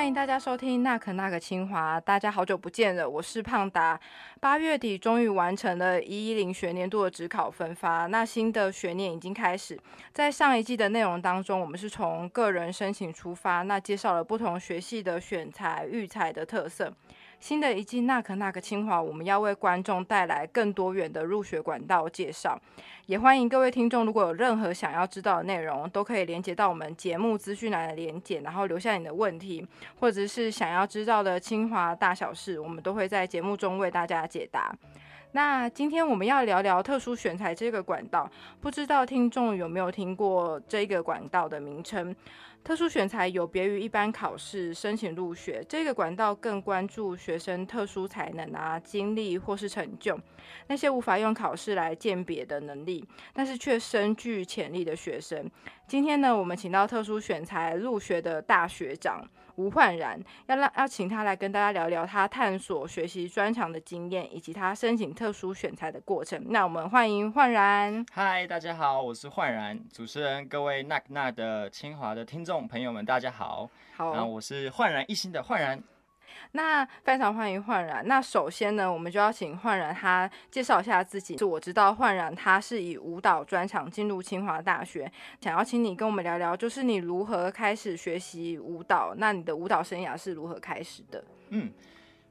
欢迎大家收听那可那个清华，大家好久不见了，我是胖达。八月底终于完成了一一零学年度的职考分发，那新的学年已经开始。在上一季的内容当中，我们是从个人申请出发，那介绍了不同学系的选材、育才的特色。新的一季那可那个清华，我们要为观众带来更多元的入学管道介绍。也欢迎各位听众，如果有任何想要知道的内容，都可以连接到我们节目资讯栏的连结，然后留下你的问题，或者是想要知道的清华大小事，我们都会在节目中为大家解答。那今天我们要聊聊特殊选材这个管道，不知道听众有没有听过这个管道的名称？特殊选材有别于一般考试申请入学，这个管道更关注学生特殊才能啊、经历或是成就，那些无法用考试来鉴别的能力，但是却深具潜力的学生。今天呢，我们请到特殊选材入学的大学长。吴焕然要让要请他来跟大家聊聊他探索学习专长的经验，以及他申请特殊选材的过程。那我们欢迎焕然。嗨，大家好，我是焕然。主持人，各位那那的清华的听众朋友们，大家好。好，然后我是焕然一新的焕然。那非常欢迎焕然。那首先呢，我们就要请焕然他介绍一下自己。是我知道焕然他是以舞蹈专长进入清华大学，想要请你跟我们聊聊，就是你如何开始学习舞蹈？那你的舞蹈生涯是如何开始的？嗯，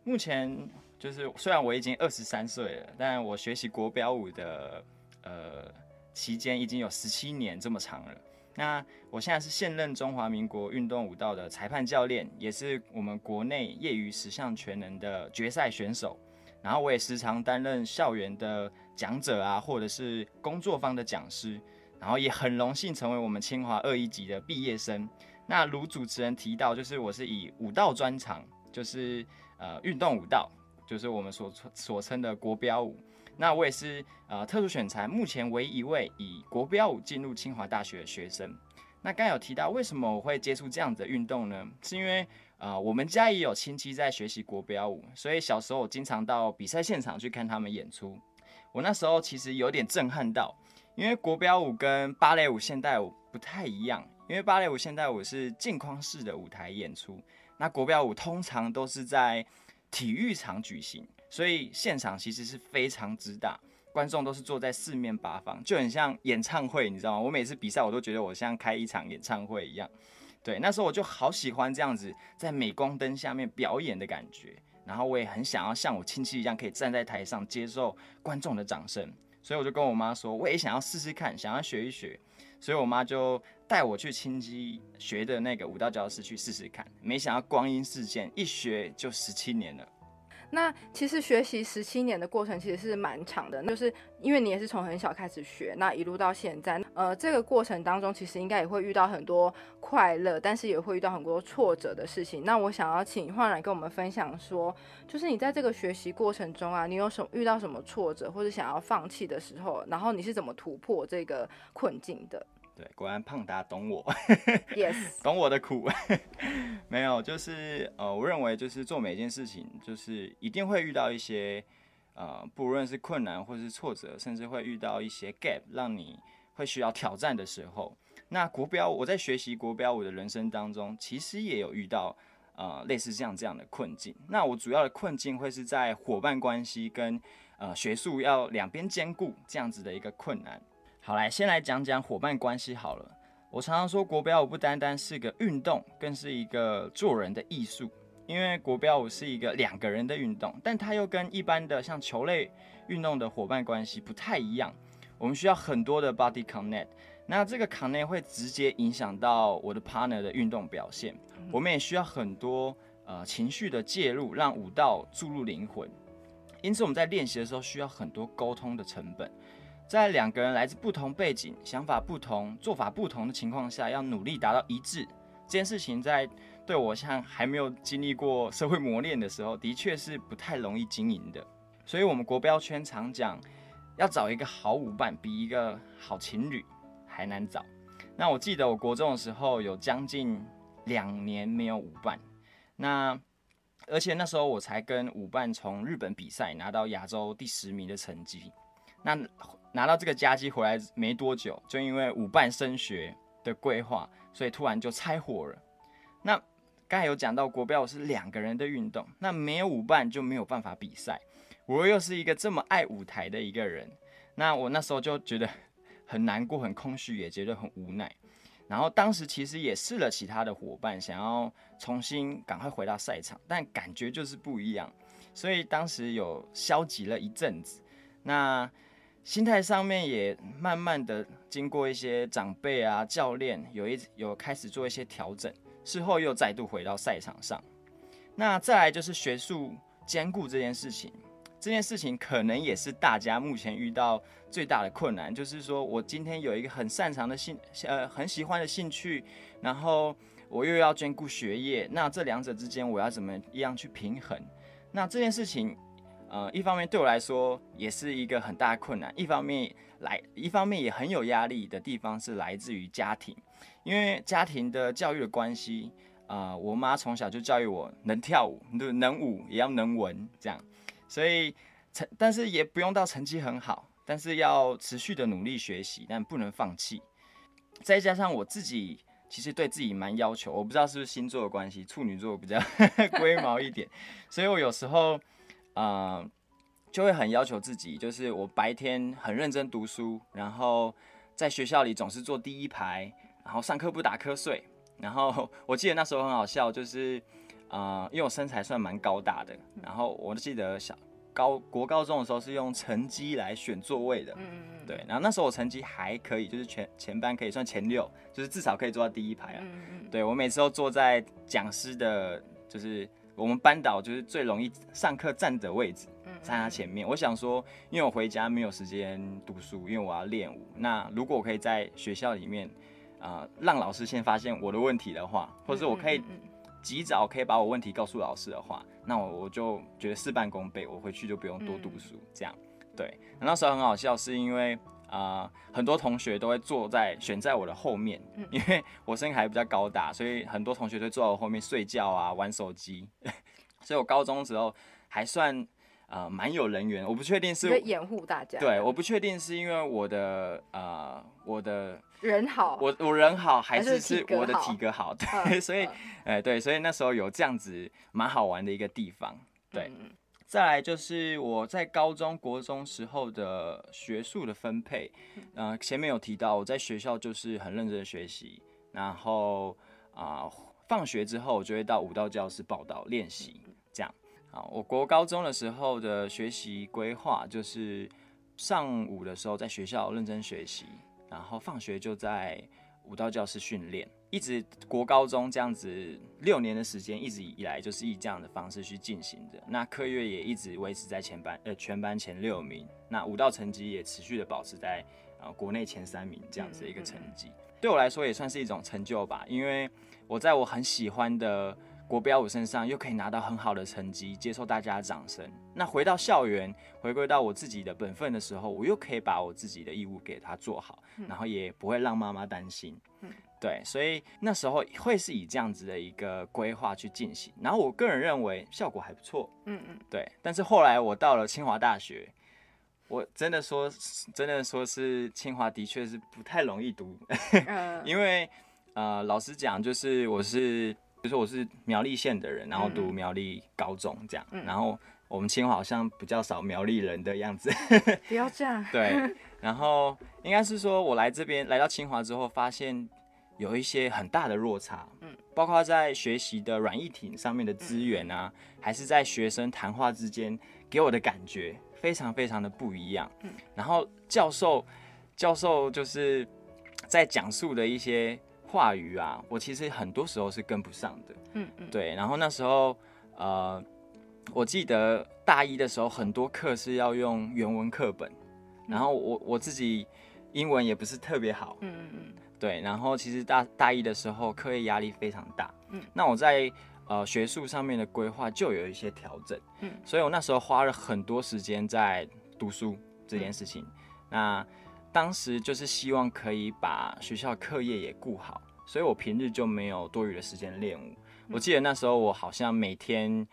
目前就是虽然我已经二十三岁了，但我学习国标舞的呃期间已经有十七年这么长了。那我现在是现任中华民国运动舞蹈的裁判教练，也是我们国内业余十项全能的决赛选手。然后我也时常担任校园的讲者啊，或者是工作方的讲师。然后也很荣幸成为我们清华二一级的毕业生。那如主持人提到，就是我是以舞蹈专长，就是呃运动舞蹈，就是我们所所称的国标舞。那我也是呃特殊选材目前唯一一位以国标舞进入清华大学的学生。那刚有提到为什么我会接触这样的运动呢？是因为呃我们家也有亲戚在学习国标舞，所以小时候我经常到比赛现场去看他们演出。我那时候其实有点震撼到，因为国标舞跟芭蕾舞、现代舞不太一样，因为芭蕾舞、现代舞是镜框式的舞台演出，那国标舞通常都是在体育场举行。所以现场其实是非常之大，观众都是坐在四面八方，就很像演唱会，你知道吗？我每次比赛我都觉得我像开一场演唱会一样。对，那时候我就好喜欢这样子在镁光灯下面表演的感觉，然后我也很想要像我亲戚一样，可以站在台上接受观众的掌声。所以我就跟我妈说，我也想要试试看，想要学一学。所以我妈就带我去亲戚学的那个舞蹈教室去试试看，没想到光阴似箭，一学就十七年了。那其实学习十七年的过程其实是蛮长的，就是因为你也是从很小开始学，那一路到现在，呃，这个过程当中其实应该也会遇到很多快乐，但是也会遇到很多挫折的事情。那我想要请焕然跟我们分享说，就是你在这个学习过程中啊，你有什么遇到什么挫折或者想要放弃的时候，然后你是怎么突破这个困境的？对，果然胖达懂我，yes，懂我的苦。没有，就是呃，我认为就是做每件事情，就是一定会遇到一些呃，不论是困难或是挫折，甚至会遇到一些 gap，让你会需要挑战的时候。那国标，我在学习国标舞的人生当中，其实也有遇到呃类似这样这样的困境。那我主要的困境会是在伙伴关系跟呃学术要两边兼顾这样子的一个困难。好，来先来讲讲伙伴关系好了。我常常说，国标舞不单单是个运动，更是一个做人的艺术。因为国标舞是一个两个人的运动，但它又跟一般的像球类运动的伙伴关系不太一样。我们需要很多的 body connect，那这个 connect 会直接影响到我的 partner 的运动表现。我们也需要很多呃情绪的介入，让舞蹈注入灵魂。因此，我们在练习的时候需要很多沟通的成本。在两个人来自不同背景、想法不同、做法不同的情况下，要努力达到一致，这件事情在对我像还没有经历过社会磨练的时候，的确是不太容易经营的。所以，我们国标圈常讲，要找一个好舞伴，比一个好情侣还难找。那我记得我国中的时候，有将近两年没有舞伴，那而且那时候我才跟舞伴从日本比赛拿到亚洲第十名的成绩，那。拿到这个佳绩回来没多久，就因为舞伴升学的规划，所以突然就拆伙了。那刚才有讲到国标舞是两个人的运动，那没有舞伴就没有办法比赛。我又是一个这么爱舞台的一个人，那我那时候就觉得很难过、很空虚，也觉得很无奈。然后当时其实也试了其他的伙伴，想要重新赶快回到赛场，但感觉就是不一样，所以当时有消极了一阵子。那心态上面也慢慢的经过一些长辈啊、教练有一有开始做一些调整，事后又再度回到赛场上。那再来就是学术兼顾这件事情。这件事情可能也是大家目前遇到最大的困难，就是说我今天有一个很擅长的兴，呃，很喜欢的兴趣，然后我又要兼顾学业，那这两者之间我要怎么样去平衡？那这件事情，呃，一方面对我来说也是一个很大的困难，一方面来，一方面也很有压力的地方是来自于家庭，因为家庭的教育的关系，啊，我妈从小就教育我能跳舞，能舞也要能文，这样。所以成，但是也不用到成绩很好，但是要持续的努力学习，但不能放弃。再加上我自己其实对自己蛮要求，我不知道是不是星座的关系，处女座比较 龟毛一点，所以我有时候啊就会很要求自己，就是我白天很认真读书，然后在学校里总是坐第一排，然后上课不打瞌睡。然后我记得那时候很好笑，就是。呃，因为我身材算蛮高大的，然后我记得小高国高中的时候是用成绩来选座位的，对，然后那时候我成绩还可以，就是全前班可以算前六，就是至少可以坐到第一排啊，对我每次都坐在讲师的，就是我们班导就是最容易上课站的位置，在他前面。我想说，因为我回家没有时间读书，因为我要练舞，那如果我可以在学校里面啊，让老师先发现我的问题的话，或者我可以。及早可以把我问题告诉老师的话，那我我就觉得事半功倍，我回去就不用多读书。这样，对。那时候很好笑，是因为啊，很多同学都会坐在选在我的后面，因为 我身还比较高大，所以很多同学都坐在我后面睡觉啊、玩手机。所以我高中时候还算。啊，蛮有人缘，我不确定是掩护大家。对，我不确定是因为我的呃，我的人好，我我人好，还是是我的体格好？对，所以，哎，对，所以那时候有这样子蛮好玩的一个地方。对，再来就是我在高中国中时候的学术的分配，呃，前面有提到我在学校就是很认真的学习，然后啊，放学之后我就会到舞蹈教室报道练习。这样啊，我国高中的时候的学习规划就是上午的时候在学校认真学习，然后放学就在舞蹈教室训练，一直国高中这样子六年的时间，一直以来就是以这样的方式去进行的。那科业也一直维持在前班呃全班前六名，那舞蹈成绩也持续的保持在呃国内前三名这样子的一个成绩，对我来说也算是一种成就吧，因为我在我很喜欢的。国标舞身上又可以拿到很好的成绩，接受大家的掌声。那回到校园，回归到我自己的本分的时候，我又可以把我自己的义务给他做好，然后也不会让妈妈担心。嗯对，所以那时候会是以这样子的一个规划去进行。然后我个人认为效果还不错。嗯嗯，对。但是后来我到了清华大学，我真的说，真的说是清华的确是不太容易读，因为呃，老实讲，就是我是。比如说我是苗栗县的人，然后读苗栗高中这样，然后我们清华好像比较少苗栗人的样子。不要这样。对，然后应该是说我来这边来到清华之后，发现有一些很大的落差，嗯，包括在学习的软硬体上面的资源啊，还是在学生谈话之间给我的感觉非常非常的不一样。嗯，然后教授教授就是在讲述的一些。话语啊，我其实很多时候是跟不上的。嗯嗯，对。然后那时候，呃，我记得大一的时候，很多课是要用原文课本，然后我我自己英文也不是特别好。嗯嗯嗯。对，然后其实大大一的时候，课业压力非常大。嗯。那我在呃学术上面的规划就有一些调整。嗯。所以我那时候花了很多时间在读书这件事情。那当时就是希望可以把学校课业也顾好，所以我平日就没有多余的时间练舞。我记得那时候我好像每天，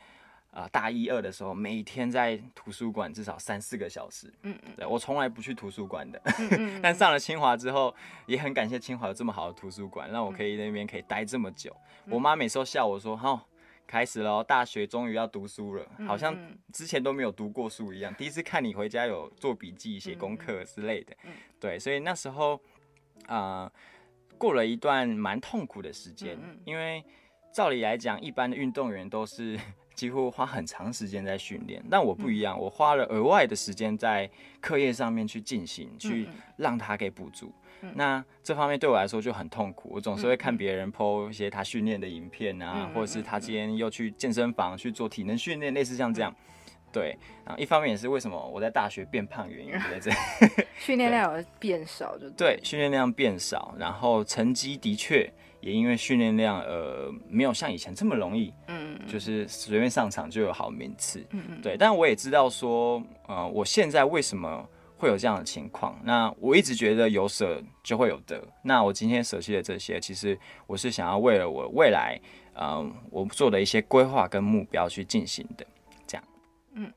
啊大一二的时候，每天在图书馆至少三四个小时。嗯嗯，对我从来不去图书馆的，但上了清华之后，也很感谢清华有这么好的图书馆，让我可以那边可以待这么久。我妈每次都笑我说：“哈。”开始喽，大学终于要读书了，好像之前都没有读过书一样。第一次看你回家有做笔记、写功课之类的，对，所以那时候啊，过了一段蛮痛苦的时间，因为照理来讲，一般的运动员都是 几乎花很长时间在训练，但我不一样，我花了额外的时间在课业上面去进行，去让他给补足。那这方面对我来说就很痛苦，我总是会看别人 PO 一些他训练的影片啊，或者是他今天又去健身房去做体能训练，类似像这样。对，然后一方面也是为什么我在大学变胖原因在这，训练量有变少就对，训练量变少，然后成绩的确也因为训练量呃没有像以前这么容易，嗯，就是随便上场就有好名次，嗯嗯，对，但我也知道说，呃，我现在为什么。会有这样的情况，那我一直觉得有舍就会有得。那我今天舍弃的这些，其实我是想要为了我未来，嗯，我做的一些规划跟目标去进行的。这样，嗯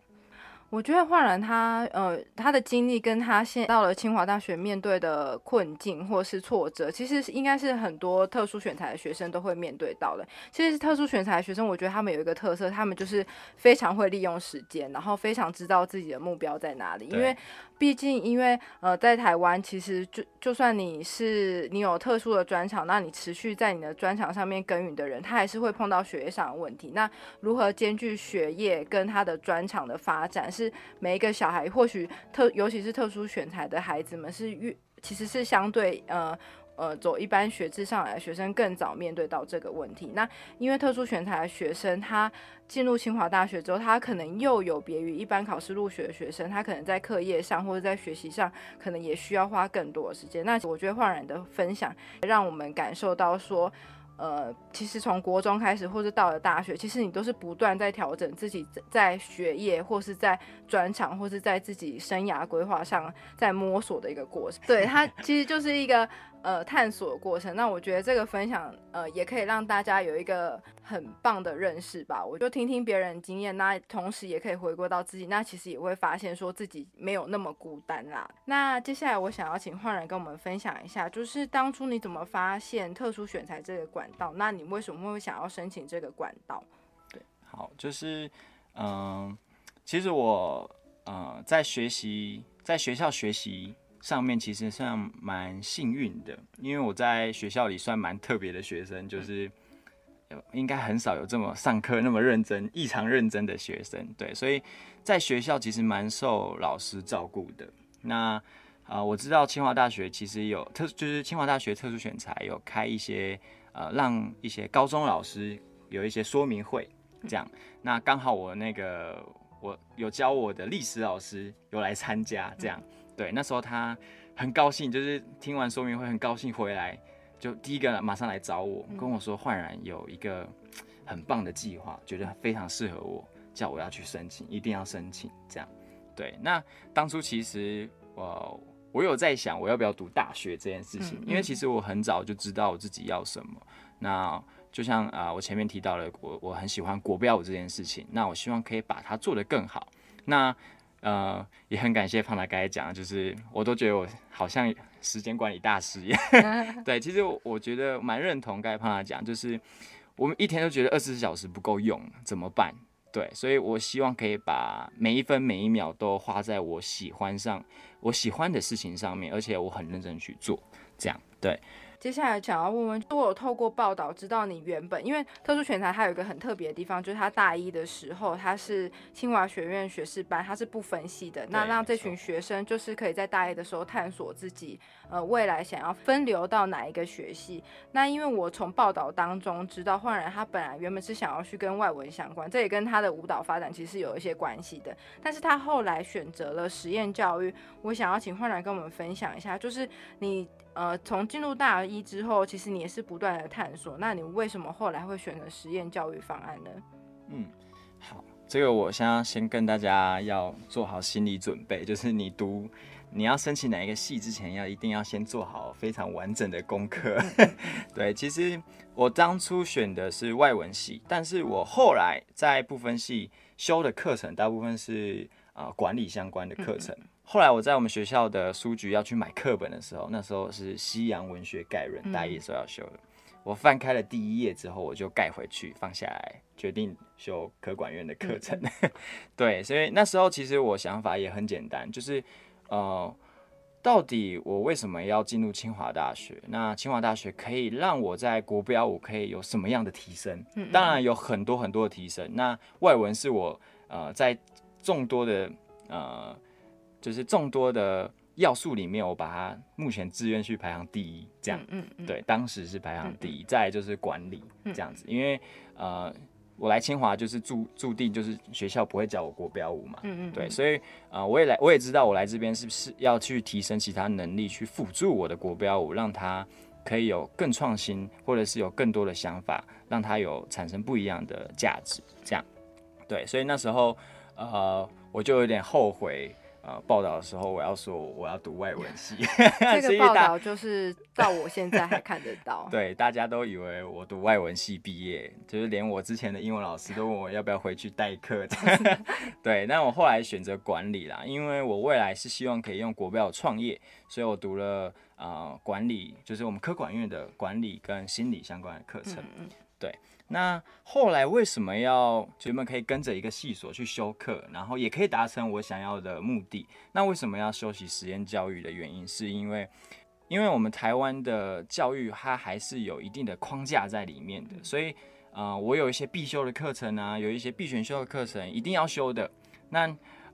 我觉得焕然他呃他的经历跟他现到了清华大学面对的困境或是挫折，其实应该是很多特殊选材的学生都会面对到的。其实特殊选材的学生，我觉得他们有一个特色，他们就是非常会利用时间，然后非常知道自己的目标在哪里。因为毕竟因为呃在台湾，其实就就算你是你有特殊的专长，那你持续在你的专长上面耕耘的人，他还是会碰到学业上的问题。那如何兼具学业跟他的专长的发展？是每一个小孩，或许特尤其是特殊选材的孩子们，是越其实是相对呃呃走一般学制上来的学生更早面对到这个问题。那因为特殊选材的学生，他进入清华大学之后，他可能又有别于一般考试入学的学生，他可能在课业上或者在学习上，可能也需要花更多的时间。那我觉得焕然的分享，让我们感受到说。呃，其实从国中开始，或者到了大学，其实你都是不断在调整自己在学业，或是在专长，或是在自己生涯规划上在摸索的一个过程。对，它其实就是一个。呃，探索过程，那我觉得这个分享，呃，也可以让大家有一个很棒的认识吧。我就听听别人经验，那同时也可以回归到自己，那其实也会发现说自己没有那么孤单啦。那接下来我想要请焕然跟我们分享一下，就是当初你怎么发现特殊选材这个管道？那你为什么会想要申请这个管道？对，好，就是，嗯，其实我，呃，在学习，在学校学习。上面其实算蛮幸运的，因为我在学校里算蛮特别的学生，就是应该很少有这么上课那么认真、异常认真的学生。对，所以在学校其实蛮受老师照顾的。那啊，我知道清华大学其实有特，就是清华大学特殊选材有开一些呃，让一些高中老师有一些说明会，这样。那刚好我那个我有教我的历史老师有来参加，这样。对，那时候他很高兴，就是听完说明会很高兴回来，就第一个马上来找我，跟我说焕然有一个 很棒的计划，觉得非常适合我，叫我要去申请，一定要申请。这样，对。那当初其实我我有在想，我要不要读大学这件事情，因为其实我很早就知道我自己要什么。那就像啊，我前面提到了，我我很喜欢国标舞这件事情，那我希望可以把它做得更好。那呃，也很感谢胖达刚才讲，就是我都觉得我好像时间管理大师一样。对，其实我觉得蛮认同刚才胖达讲，就是我们一天都觉得二十四小时不够用，怎么办？对，所以我希望可以把每一分每一秒都花在我喜欢上、我喜欢的事情上面，而且我很认真去做，这样对。接下来想要问问，我有透过报道知道你原本，因为特殊选材它有一个很特别的地方，就是他大一的时候他是清华学院学士班，他是不分系的，那让这群学生就是可以在大一的时候探索自己，呃，未来想要分流到哪一个学系。那因为我从报道当中知道，焕然他本来原本是想要去跟外文相关，这也跟他的舞蹈发展其实有一些关系的，但是他后来选择了实验教育。我想要请焕然跟我们分享一下，就是你。呃，从进入大一之后，其实你也是不断的探索。那你为什么后来会选择实验教育方案呢？嗯，好，这个我先先跟大家要做好心理准备，就是你读你要申请哪一个系之前，要一定要先做好非常完整的功课。对，其实我当初选的是外文系，但是我后来在部分系修的课程，大部分是啊管理相关的课程。后来我在我们学校的书局要去买课本的时候，那时候是西洋文学概论，大一的时候要修的。我翻开了第一页之后，我就盖回去放下来，决定修科管院的课程。对，所以那时候其实我想法也很简单，就是呃，到底我为什么要进入清华大学？那清华大学可以让我在国标舞可以有什么样的提升？当然有很多很多的提升。那外文是我呃在众多的呃。就是众多的要素里面，我把它目前志愿去排行第一，这样，嗯嗯，对，当时是排行第一。再就是管理这样子，因为呃，我来清华就是注注定就是学校不会教我国标舞嘛，嗯嗯，对，所以呃，我也来，我也知道我来这边是不是要去提升其他能力，去辅助我的国标舞，让它可以有更创新，或者是有更多的想法，让它有产生不一样的价值，这样，对，所以那时候呃，我就有点后悔。呃，报道的时候我要说我要读外文系，这个报道就是到我现在还看得到。对，大家都以为我读外文系毕业，就是连我之前的英文老师都问我要不要回去代课。对，那我后来选择管理啦，因为我未来是希望可以用国标创业，所以我读了啊管理，就是我们科管院的管理跟心理相关的课程。对。那后来为什么要学们可以跟着一个系所去修课，然后也可以达成我想要的目的？那为什么要修习实验教育的原因，是因为，因为我们台湾的教育它还是有一定的框架在里面的，所以，呃，我有一些必修的课程啊，有一些必选修的课程一定要修的。那，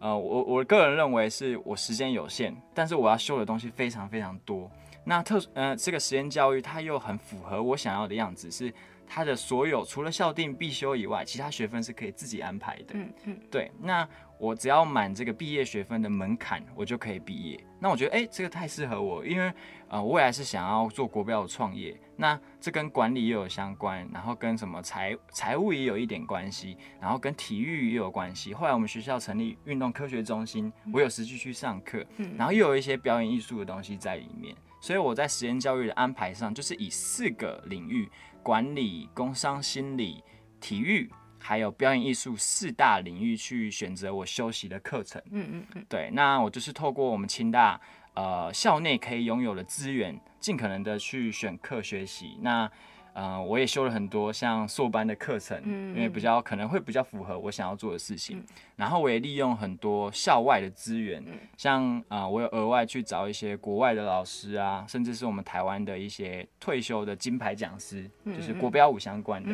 呃，我我个人认为是我时间有限，但是我要修的东西非常非常多。那特，呃，这个实验教育它又很符合我想要的样子，是。它的所有除了校定必修以外，其他学分是可以自己安排的。嗯嗯，对。那我只要满这个毕业学分的门槛，我就可以毕业。那我觉得，哎，这个太适合我，因为呃，我未来是想要做国标的创业。那这跟管理也有相关，然后跟什么财财务也有一点关系，然后跟体育也有关系。后来我们学校成立运动科学中心，我有实际去上课，然后又有一些表演艺术的东西在里面。所以我在实验教育的安排上，就是以四个领域。管理、工商、心理、体育，还有表演艺术四大领域去选择我修习的课程。嗯嗯嗯，对，那我就是透过我们清大呃校内可以拥有的资源，尽可能的去选课学习。那呃，我也修了很多像硕班的课程，因为比较可能会比较符合我想要做的事情。然后我也利用很多校外的资源，像啊，我有额外去找一些国外的老师啊，甚至是我们台湾的一些退休的金牌讲师，就是国标舞相关的。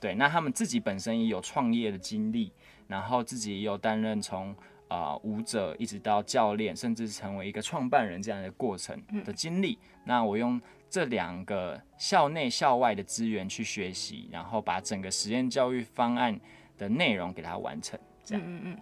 对，那他们自己本身也有创业的经历，然后自己也有担任从啊舞者一直到教练，甚至成为一个创办人这样的过程的经历。那我用。这两个校内校外的资源去学习，然后把整个实验教育方案的内容给它完成，这样。嗯嗯。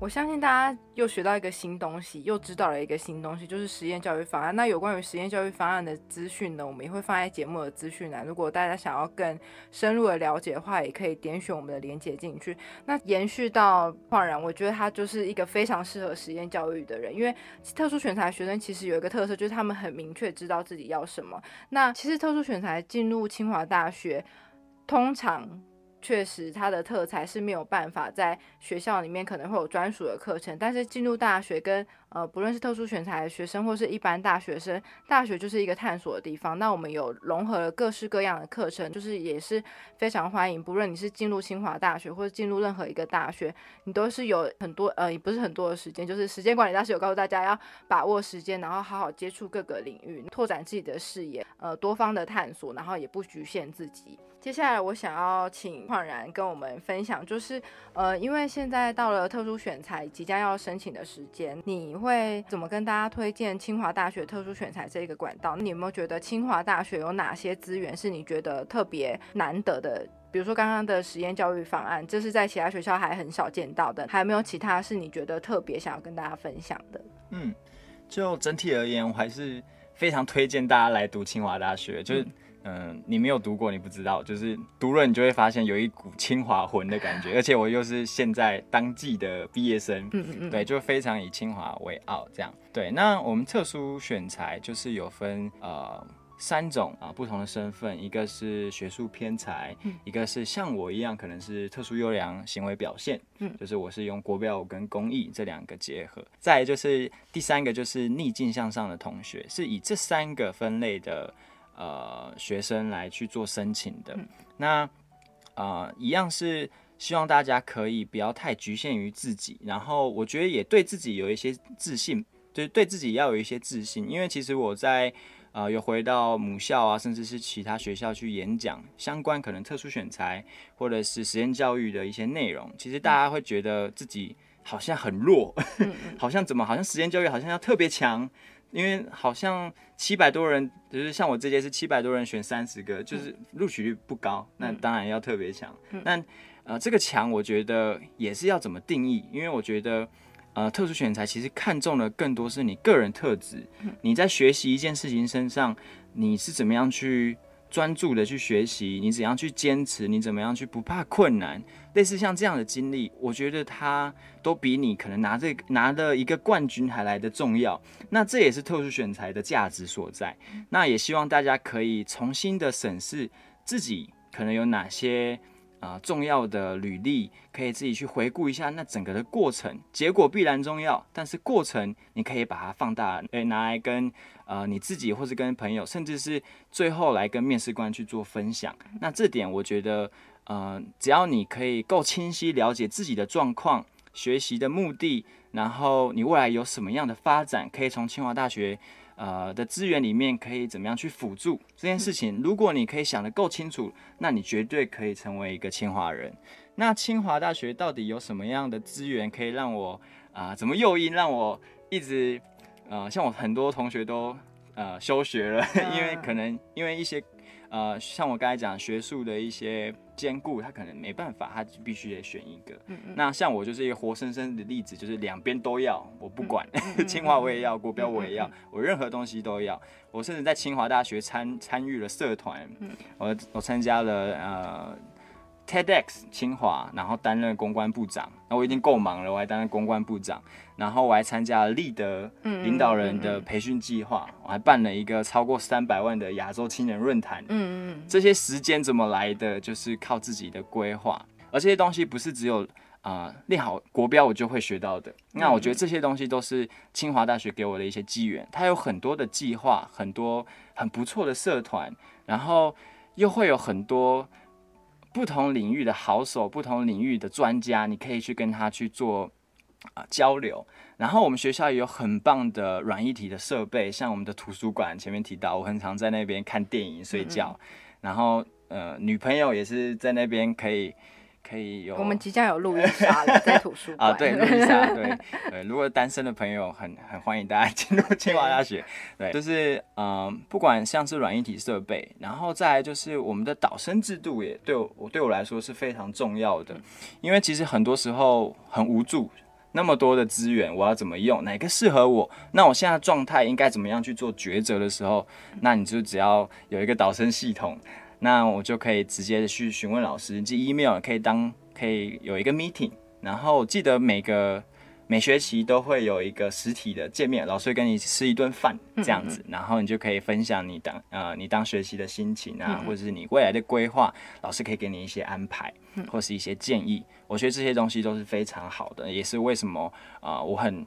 我相信大家又学到一个新东西，又知道了一个新东西，就是实验教育方案。那有关于实验教育方案的资讯呢，我们也会放在节目的资讯栏。如果大家想要更深入的了解的话，也可以点选我们的连接进去。那延续到焕然，我觉得他就是一个非常适合实验教育的人，因为特殊选材学生其实有一个特色，就是他们很明确知道自己要什么。那其实特殊选材进入清华大学，通常。确实，他的特才是没有办法在学校里面可能会有专属的课程，但是进入大学跟呃不论是特殊选材的学生或是一般大学生，大学就是一个探索的地方。那我们有融合了各式各样的课程，就是也是非常欢迎。不论你是进入清华大学或者进入任何一个大学，你都是有很多呃也不是很多的时间，就是时间管理大师有告诉大家要把握时间，然后好好接触各个领域，拓展自己的视野，呃多方的探索，然后也不局限自己。接下来我想要请焕然跟我们分享，就是呃，因为现在到了特殊选材即将要申请的时间，你会怎么跟大家推荐清华大学特殊选材这个管道？你有没有觉得清华大学有哪些资源是你觉得特别难得的？比如说刚刚的实验教育方案，这是在其他学校还很少见到的，还有没有其他是你觉得特别想要跟大家分享的？嗯，就整体而言，我还是非常推荐大家来读清华大学，就是。嗯，你没有读过，你不知道，就是读了你就会发现有一股清华魂的感觉，而且我又是现在当季的毕业生，嗯嗯嗯，对，就非常以清华为傲，这样。对，那我们特殊选材就是有分呃三种啊不同的身份，一个是学术偏才，一个是像我一样可能是特殊优良行为表现，嗯，就是我是用国标舞跟公益这两个结合，再就是第三个就是逆境向上的同学，是以这三个分类的。呃，学生来去做申请的，那呃，一样是希望大家可以不要太局限于自己，然后我觉得也对自己有一些自信，就是对自己要有一些自信，因为其实我在呃有回到母校啊，甚至是其他学校去演讲，相关可能特殊选材或者是实验教育的一些内容，其实大家会觉得自己好像很弱，好像怎么好像实验教育好像要特别强。因为好像七百多人，就是像我这届是七百多人选三十个，就是录取率不高，那当然要特别强。那呃，这个强我觉得也是要怎么定义？因为我觉得呃，特殊选材其实看重的更多是你个人特质，你在学习一件事情身上，你是怎么样去。专注的去学习，你怎样去坚持？你怎么样去不怕困难？类似像这样的经历，我觉得他都比你可能拿这拿了一个冠军还来的重要。那这也是特殊选材的价值所在。那也希望大家可以重新的审视自己可能有哪些。啊，重要的履历可以自己去回顾一下，那整个的过程，结果必然重要，但是过程你可以把它放大，诶，拿来跟呃你自己或是跟朋友，甚至是最后来跟面试官去做分享。那这点我觉得，呃，只要你可以够清晰了解自己的状况、学习的目的，然后你未来有什么样的发展，可以从清华大学。呃的资源里面可以怎么样去辅助这件事情？如果你可以想得够清楚，那你绝对可以成为一个清华人。那清华大学到底有什么样的资源可以让我啊？怎么诱因让我一直呃，像我很多同学都呃休学了，因为可能因为一些。呃，像我刚才讲学术的一些兼顾，他可能没办法，他必须得选一个。那像我就是一个活生生的例子，就是两边都要，我不管，清华我也要，国标我也要，我任何东西都要。我甚至在清华大学参参与了社团，我我参加了呃。TEDx 清华，然后担任公关部长。那我已经够忙了，我还担任公关部长。然后我还参加了立德领导人的培训计划，我还办了一个超过三百万的亚洲青年论坛。嗯嗯，这些时间怎么来的？就是靠自己的规划。而这些东西不是只有啊练好国标我就会学到的。那我觉得这些东西都是清华大学给我的一些机缘。它有很多的计划，很多很不错的社团，然后又会有很多。不同领域的好手，不同领域的专家，你可以去跟他去做啊交流。然后我们学校也有很棒的软一体的设备，像我们的图书馆，前面提到，我很常在那边看电影、睡觉。然后呃，女朋友也是在那边可以。可以有，我们即将有录音沙了，在图书馆 啊，对，录音沙，对，对，如果单身的朋友，很很欢迎大家进入清华大学，对，就是嗯，不管像是软硬体设备，然后再来就是我们的导生制度，也对我对我来说是非常重要的，因为其实很多时候很无助，那么多的资源，我要怎么用，哪个适合我？那我现在状态应该怎么样去做抉择的时候，那你就只要有一个导生系统。那我就可以直接去询问老师，寄 email 可以当可以有一个 meeting，然后记得每个每学期都会有一个实体的见面，老师会跟你吃一顿饭这样子，然后你就可以分享你当呃你当学习的心情啊，或者是你未来的规划，老师可以给你一些安排或是一些建议，我觉得这些东西都是非常好的，也是为什么啊我很。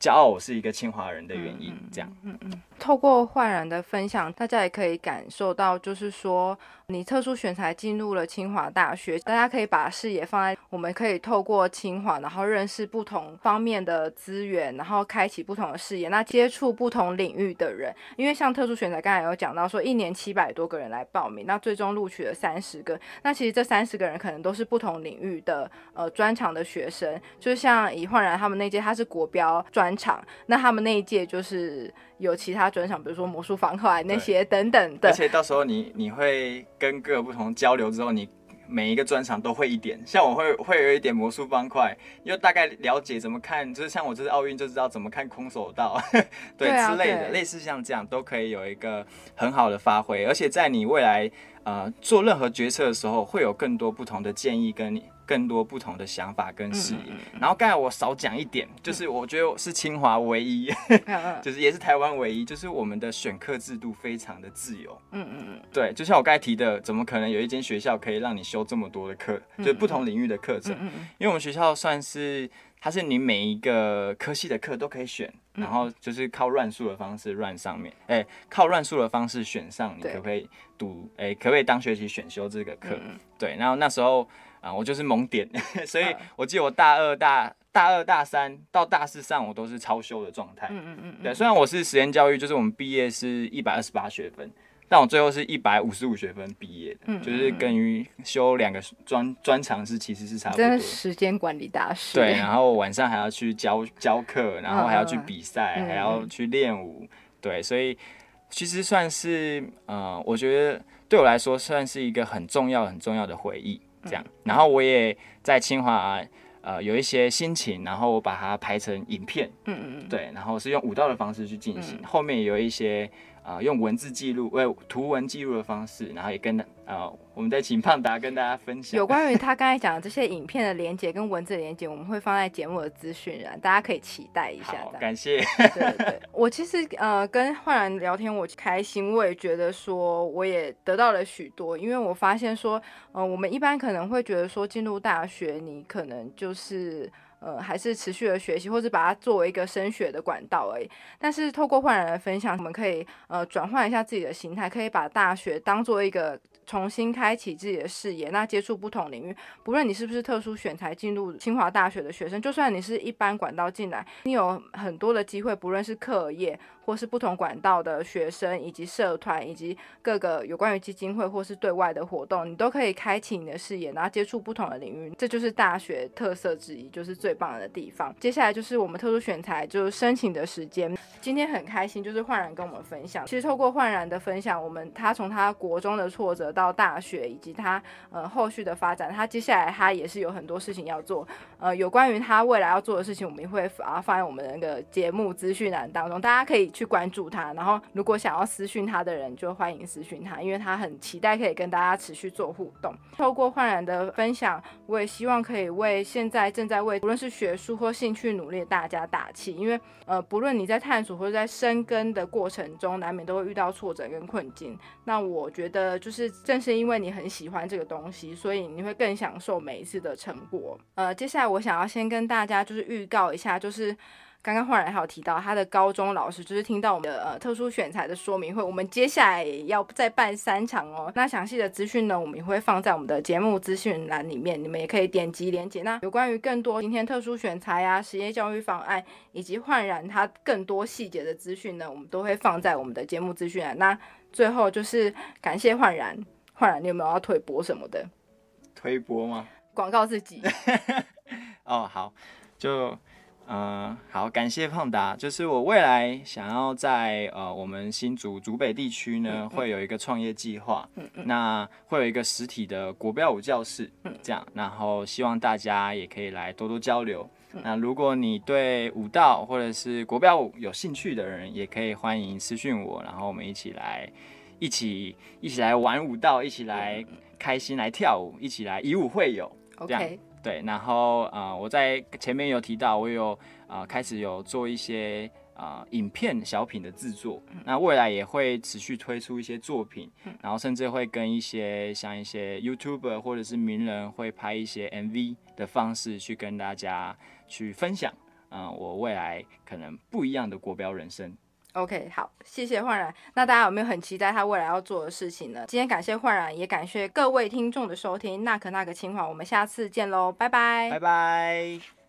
骄傲，我是一个清华人的原因，这样。嗯嗯。透过焕然的分享，大家也可以感受到，就是说，你特殊选材进入了清华大学，大家可以把视野放在，我们可以透过清华，然后认识不同方面的资源，然后开启不同的视野，那接触不同领域的人。因为像特殊选材，刚才有讲到说，一年七百多个人来报名，那最终录取了三十个，那其实这三十个人可能都是不同领域的呃专长的学生，就像以焕然他们那届，他是国标专。专场，那他们那一届就是有其他专场，比如说魔术方块那些等等的。而且到时候你你会跟各个不同交流之后，你每一个专场都会一点，像我会会有一点魔术方块，又大概了解怎么看，就是像我这次奥运就知道怎么看空手道，对对啊之类的，类似像这样都可以有一个很好的发挥，而且在你未来呃做任何决策的时候，会有更多不同的建议跟更多不同的想法跟视野。然后刚才我少讲一点，就是我觉得是清华唯一，就是也是台湾唯一，就是我们的选课制度非常的自由。嗯嗯嗯，对，就像我刚才提的，怎么可能有一间学校可以让你修这么多的课，就是不同领域的课程？嗯嗯因为我们学校算是，它是你每一个科系的课都可以选，嗯然后就是靠乱数的方式乱上面，哎、靠乱数的方式选上，你可不可以读？哎、可不可以当学期选修这个课？嗯对，然后那时候啊、我就是猛点，所以嗯我记得我大二、大大二、大三到大四上，我都是超修的状态。嗯嗯嗯对，虽然我是实验教育，就是我们毕业是一百二十八学分，但我最后是一百五十五学分毕业的，嗯就是跟于修两个专专长是其实是差不多的真的。时间管理大师。对，然后晚上还要去教教课，然后还要去比赛，嗯还要去练舞，对，所以其实算是呃，我觉得对我来说算是一个很重要很重要的回忆，这嗯。样。然后我也在清华呃有一些心情，然后我把它拍成影片，嗯嗯嗯，对，然后是用舞蹈的方式去进行，嗯。后面有一些呃用文字记录、呃图文记录的方式，然后也跟呃我们再请胖达跟大家分享。有关于他刚才讲的这些影片的连接跟文字连接，我们会放在节目的资讯栏，大家可以期待一下。感谢。对对对，我其实呃跟焕然聊天，我开心，我也觉得说我也得到了许多，因为我发现说，呃，我们一般可能会觉得说进入大学，你可能就是。呃，还是持续的学习，或是把它作为一个升学的管道而已。但是透过焕然的分享，我们可以呃转换一下自己的心态，可以把大学当做一个重新开启自己的视野，那接触不同领域。不论你是不是特殊选才进入清华大学的学生，就算你是一般管道进来，你有很多的机会，不论是课业或是不同管道的学生，以及社团，以及各个有关于基金会或是对外的活动，你都可以开启你的视野，然后接触不同的领域。这就是大学特色之一，就是最棒的地方。接下来就是我们特殊选材就是申请的时间。今天很开心，就是焕然跟我们分享。其实透过焕然的分享，我们他从他国中的挫折到到大学，以及他呃后续的发展，他接下来他也是有很多事情要做。呃，有关于他未来要做的事情，我们也会把它放在我们的那个节目资讯栏当中，大家可以去关注他。然后，如果想要私讯他的人，就欢迎私讯他，因为他很期待可以跟大家持续做互动。透过焕然的分享，我也希望可以为现在正在为无论是学术或兴趣努力的大家打气，因为呃，不论你在探索或者在深耕的过程中，难免都会遇到挫折跟困境。那我觉得，就是正是因为你很喜欢这个东西，所以你会更享受每一次的成果。呃，接下来我想要先跟大家就是预告一下，就是。刚刚焕然还有提到他的高中老师，就是听到我们的呃特殊选材的说明会，我们接下来也要再办三场哦。那详细的资讯呢，我们也会放在我们的节目资讯栏里面，你们也可以点击连接。那有关于更多今天特殊选材啊、实验教育方案以及焕然他更多细节的资讯呢，我们都会放在我们的节目资讯栏。那最后就是感谢焕然，焕然你有没有要推播什么的推播吗？广告自己？哦，好，就呃好，感谢胖达。就是我未来想要在呃我们新竹竹北地区呢，会有一个创业计划，嗯那会有一个实体的国标舞教室，嗯这样，然后希望大家也可以来多多交流。那如果你对舞蹈或者是国标舞有兴趣的人，也可以欢迎私讯我，然后我们一起来，一起一起来玩舞蹈，一起来开心来跳舞，一起来以舞会友。这样 OK，对，然后呃，我在前面有提到，我有呃开始有做一些呃影片小品的制作，那未来也会持续推出一些作品，然后甚至会跟一些像一些 YouTuber 或者是名人会拍一些 MV 的方式去跟大家去分享，嗯、我未来可能不一样的国标人生。OK，好，谢谢焕然。那大家有没有很期待他未来要做的事情呢？今天感谢焕然，也感谢各位听众的收听。那可那可清华，我们下次见喽，拜拜拜拜。